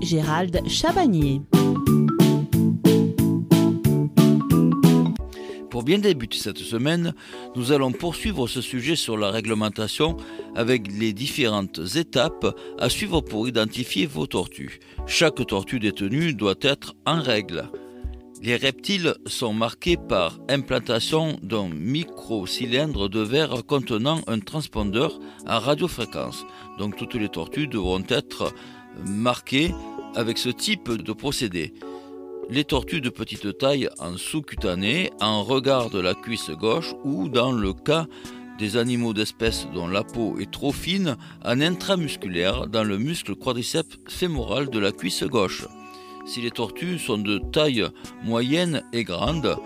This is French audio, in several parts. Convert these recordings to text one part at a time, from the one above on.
Gérald. Pour bien débuter cette semaine, nous allons poursuivre ce sujet sur la réglementation avec les différentes étapes à suivre pour identifier vos tortues. Chaque tortue détenue doit être en règle. Les reptiles sont marqués par implantation d'un micro-cylindre de verre contenant un transpondeur à radiofréquence. Donc toutes les tortues devront être marquées avec ce type de procédé. Les tortues de petite taille en sous-cutané, en regard de la cuisse gauche ou dans le cas des animaux d'espèces dont la peau est trop fine, en intramusculaire dans le muscle quadriceps fémoral de la cuisse gauche si les tortues sont de taille moyenne et grande,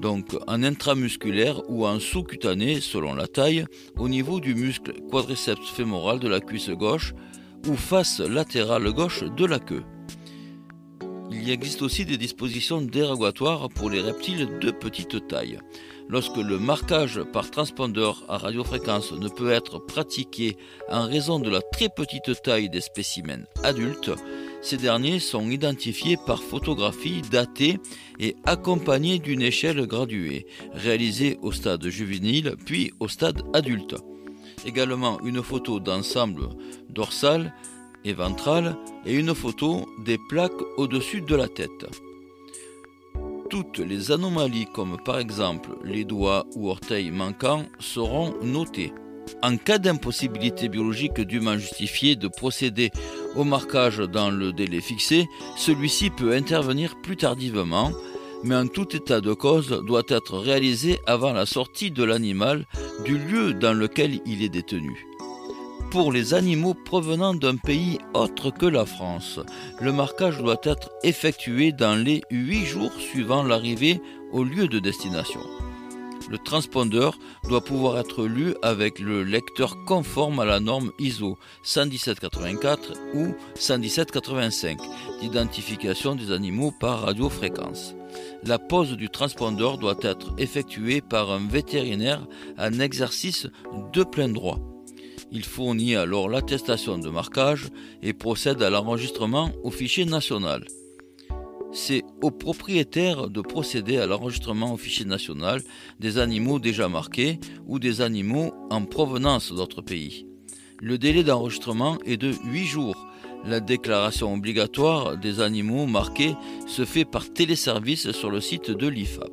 donc en intramusculaire ou en sous-cutané selon la taille, au niveau du muscle quadriceps fémoral de la cuisse gauche ou face latérale gauche de la queue. Il existe aussi des dispositions dérogatoires pour les reptiles de petite taille. Lorsque le marquage par transpondeur à radiofréquence ne peut être pratiqué en raison de la très petite taille des spécimens adultes, ces derniers sont identifiés par photographie datée et accompagnés d'une échelle graduée, réalisée au stade juvénile puis au stade adulte. Également une photo d'ensemble dorsal et et une photo des plaques au-dessus de la tête. Toutes les anomalies comme par exemple les doigts ou orteils manquants seront notées. En cas d'impossibilité biologique dûment justifiée de procéder au marquage dans le délai fixé, celui-ci peut intervenir plus tardivement, mais en tout état de cause doit être réalisé avant la sortie de l'animal du lieu dans lequel il est détenu. Pour les animaux provenant d'un pays autre que la France, le marquage doit être effectué dans les 8 jours suivant l'arrivée au lieu de destination. Le transpondeur doit pouvoir être lu avec le lecteur conforme à la norme ISO 11784 ou 11785 d'identification des animaux par radiofréquence. La pose du transpondeur doit être effectuée par un vétérinaire en exercice de plein droit. Il fournit alors l'attestation de marquage et procède à l'enregistrement au fichier national c'est au propriétaire de procéder à l'enregistrement au fichier national des animaux déjà marqués ou des animaux en provenance d'autres pays. Le délai d'enregistrement est de 8 jours. La déclaration obligatoire des animaux marqués se fait par téléservice sur le site de l'IFAP.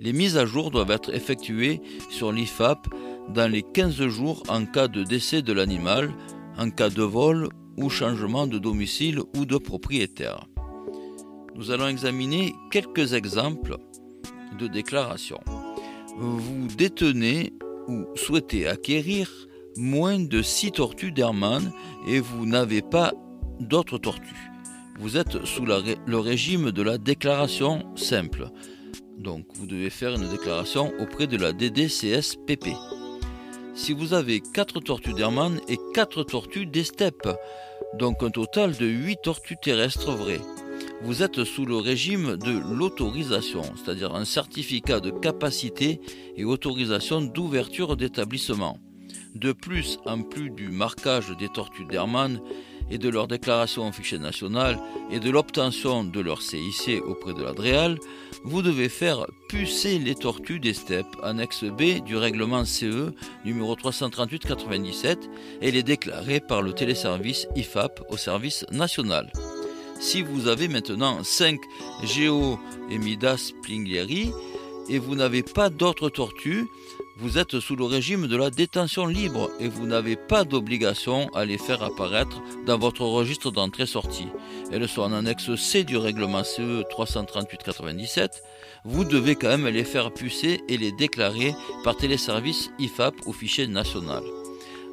Les mises à jour doivent être effectuées sur l'IFAP dans les 15 jours en cas de décès de l'animal, en cas de vol ou changement de domicile ou de propriétaire nous allons examiner quelques exemples de déclarations. Vous détenez ou souhaitez acquérir moins de 6 tortues d'Hermann et vous n'avez pas d'autres tortues. Vous êtes sous le régime de la déclaration simple. Donc vous devez faire une déclaration auprès de la DDCSPP. Si vous avez 4 tortues d'Hermann et 4 tortues d'Estep, donc un total de 8 tortues terrestres vraies, vous êtes sous le régime de l'autorisation, c'est-à-dire un certificat de capacité et autorisation d'ouverture d'établissement. De plus, en plus du marquage des tortues d'Hermann et de leur déclaration au fichier national et de l'obtention de leur CIC auprès de l'ADREAL, vous devez faire pucer les tortues des steppes, annexe B du règlement CE numéro 338-97 et les déclarer par le téléservice IFAP au service national. Si vous avez maintenant 5 Géo et Midas et vous n'avez pas d'autres tortues, vous êtes sous le régime de la détention libre et vous n'avez pas d'obligation à les faire apparaître dans votre registre d'entrée-sortie. Elles sont en annexe C du règlement CE 338-97. Vous devez quand même les faire pucer et les déclarer par téléservice IFAP au fichier national.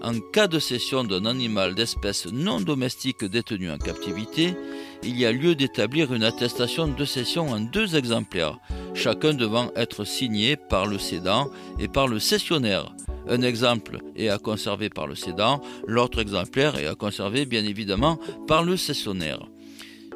En cas de cession d'un animal d'espèce non domestique détenu en captivité, il y a lieu d'établir une attestation de cession en deux exemplaires, chacun devant être signé par le cédant et par le cessionnaire. Un exemple est à conserver par le cédant, l'autre exemplaire est à conserver bien évidemment par le cessionnaire.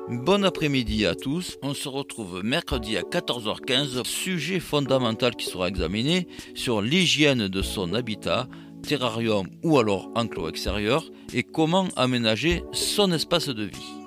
Bon après-midi à tous, on se retrouve mercredi à 14h15, sujet fondamental qui sera examiné sur l'hygiène de son habitat terrarium ou alors enclos extérieur et comment aménager son espace de vie.